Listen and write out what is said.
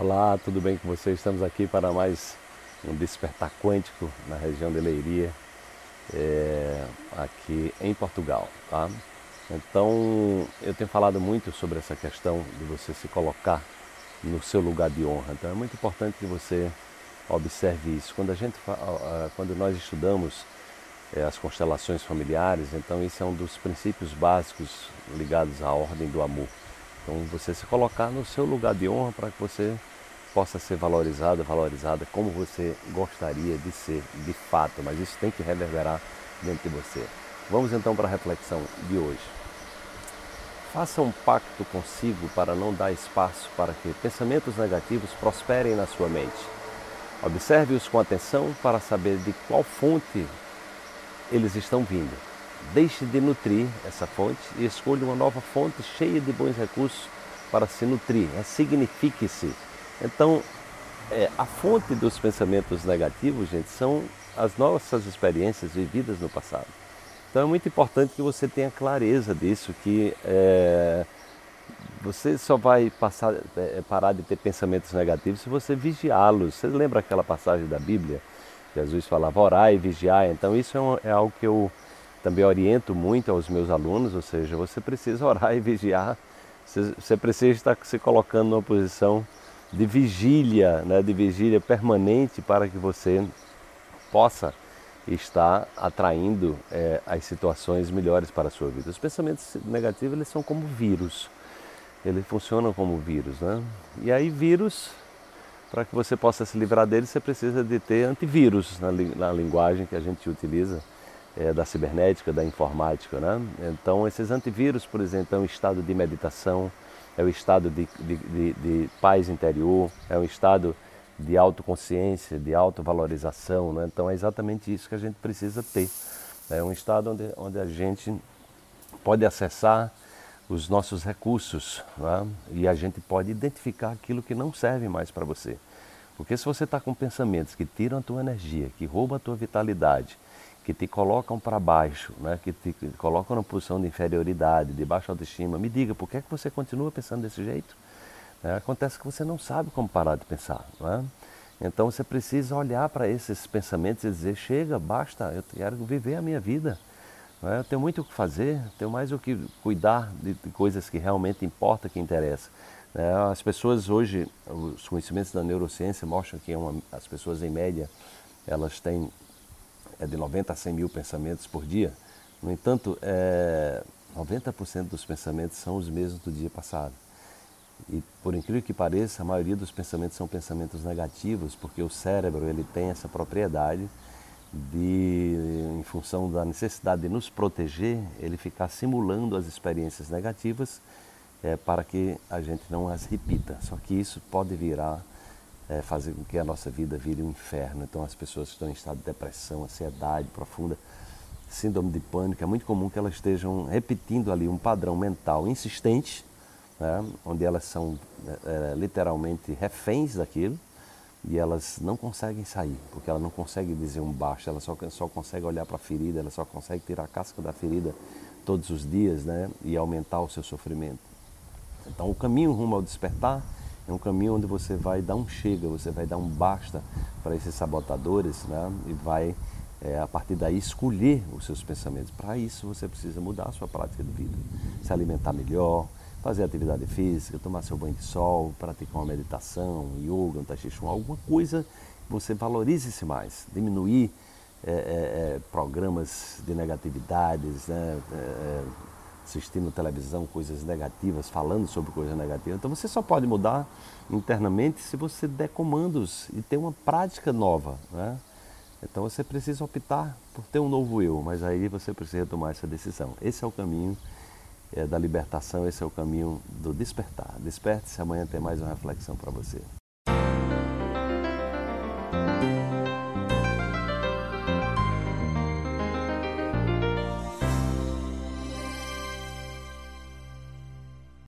Olá, tudo bem com vocês? Estamos aqui para mais um despertar quântico na região de Leiria, é, aqui em Portugal, tá? Então, eu tenho falado muito sobre essa questão de você se colocar no seu lugar de honra. Então, é muito importante que você observe isso. Quando a gente, quando nós estudamos é, as constelações familiares, então isso é um dos princípios básicos ligados à ordem do amor. Então você se colocar no seu lugar de honra para que você possa ser valorizada, valorizada como você gostaria de ser de fato, mas isso tem que reverberar dentro de você. Vamos então para a reflexão de hoje. Faça um pacto consigo para não dar espaço para que pensamentos negativos prosperem na sua mente. Observe-os com atenção para saber de qual fonte eles estão vindo. Deixe de nutrir essa fonte e escolha uma nova fonte cheia de bons recursos para se nutrir. Signifique-se. Então, é, a fonte dos pensamentos negativos, gente, são as nossas experiências vividas no passado. Então é muito importante que você tenha clareza disso, que é, você só vai passar, é, parar de ter pensamentos negativos se você vigiá-los. Você lembra aquela passagem da Bíblia? Jesus falava orar e vigiar. Então isso é, um, é algo que eu também oriento muito aos meus alunos, ou seja, você precisa orar e vigiar, você, você precisa estar se colocando numa posição de vigília, né, de vigília permanente para que você possa estar atraindo é, as situações melhores para a sua vida. Os pensamentos negativos eles são como vírus, eles funcionam como vírus, né? E aí vírus, para que você possa se livrar deles, você precisa de ter antivírus na, na linguagem que a gente utiliza é, da cibernética, da informática. Né? Então, esses antivírus, por exemplo, é um estado de meditação, é um estado de, de, de, de paz interior, é um estado de autoconsciência, de autovalorização. Né? Então, é exatamente isso que a gente precisa ter. É um estado onde, onde a gente pode acessar os nossos recursos né? e a gente pode identificar aquilo que não serve mais para você. Porque se você está com pensamentos que tiram a tua energia, que roubam a tua vitalidade, que te colocam para baixo, né? que te colocam na posição de inferioridade, de baixa autoestima, me diga, por que, é que você continua pensando desse jeito? É, acontece que você não sabe como parar de pensar. Né? Então você precisa olhar para esses pensamentos e dizer, chega, basta, eu quero viver a minha vida. Né? Eu tenho muito o que fazer, tenho mais o que cuidar de, de coisas que realmente importam, que interessam. Né? As pessoas hoje, os conhecimentos da neurociência mostram que uma, as pessoas em média, elas têm é de 90 a 100 mil pensamentos por dia. No entanto, é, 90% dos pensamentos são os mesmos do dia passado. E por incrível que pareça, a maioria dos pensamentos são pensamentos negativos, porque o cérebro ele tem essa propriedade de, em função da necessidade de nos proteger, ele ficar simulando as experiências negativas é, para que a gente não as repita. Só que isso pode virar é, fazer com que a nossa vida vire um inferno. Então, as pessoas que estão em estado de depressão, ansiedade profunda, síndrome de pânico, é muito comum que elas estejam repetindo ali um padrão mental insistente, né, onde elas são é, literalmente reféns daquilo e elas não conseguem sair, porque ela não consegue dizer um baixo, ela só, só consegue olhar para a ferida, ela só consegue tirar a casca da ferida todos os dias né, e aumentar o seu sofrimento. Então, o caminho rumo ao despertar é um caminho onde você vai dar um chega, você vai dar um basta para esses sabotadores né? e vai, é, a partir daí, escolher os seus pensamentos. Para isso, você precisa mudar a sua prática de vida, se alimentar melhor, fazer atividade física, tomar seu banho de sol, praticar uma meditação, um yoga, um tai chi chuan, alguma coisa que você valorize-se mais, diminuir é, é, é programas de negatividades, né? Assistindo televisão coisas negativas, falando sobre coisas negativas. Então você só pode mudar internamente se você der comandos e ter uma prática nova. Né? Então você precisa optar por ter um novo eu, mas aí você precisa tomar essa decisão. Esse é o caminho é, da libertação, esse é o caminho do despertar. Desperte-se, amanhã tem mais uma reflexão para você.